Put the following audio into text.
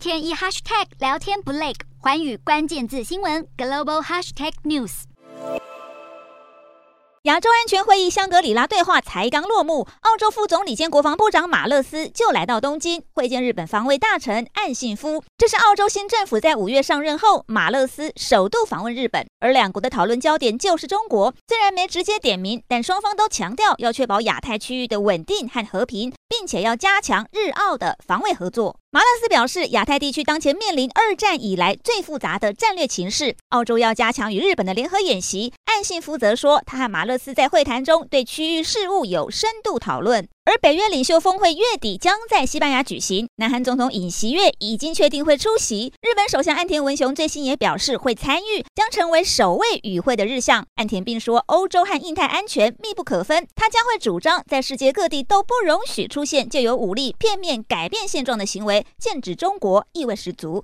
天一 hashtag 聊天不累，寰宇关键字新闻 global hashtag news。亚洲安全会议香格里拉对话才刚落幕，澳洲副总理兼国防部长马勒斯就来到东京会见日本防卫大臣岸信夫。这是澳洲新政府在五月上任后，马勒斯首度访问日本，而两国的讨论焦点就是中国。虽然没直接点名，但双方都强调要确保亚太区域的稳定和和平，并且要加强日澳的防卫合作。马勒斯表示，亚太地区当前面临二战以来最复杂的战略情势，澳洲要加强与日本的联合演习。岸信夫则说，他和马勒斯在会谈中对区域事务有深度讨论。而北约领袖峰会月底将在西班牙举行，南韩总统尹锡悦已经确定会出席。日本首相岸田文雄最新也表示会参与，将成为首位与会的日向。岸田并说，欧洲和印太安全密不可分，他将会主张在世界各地都不容许出现借由武力片面改变现状的行为，剑指中国意味十足。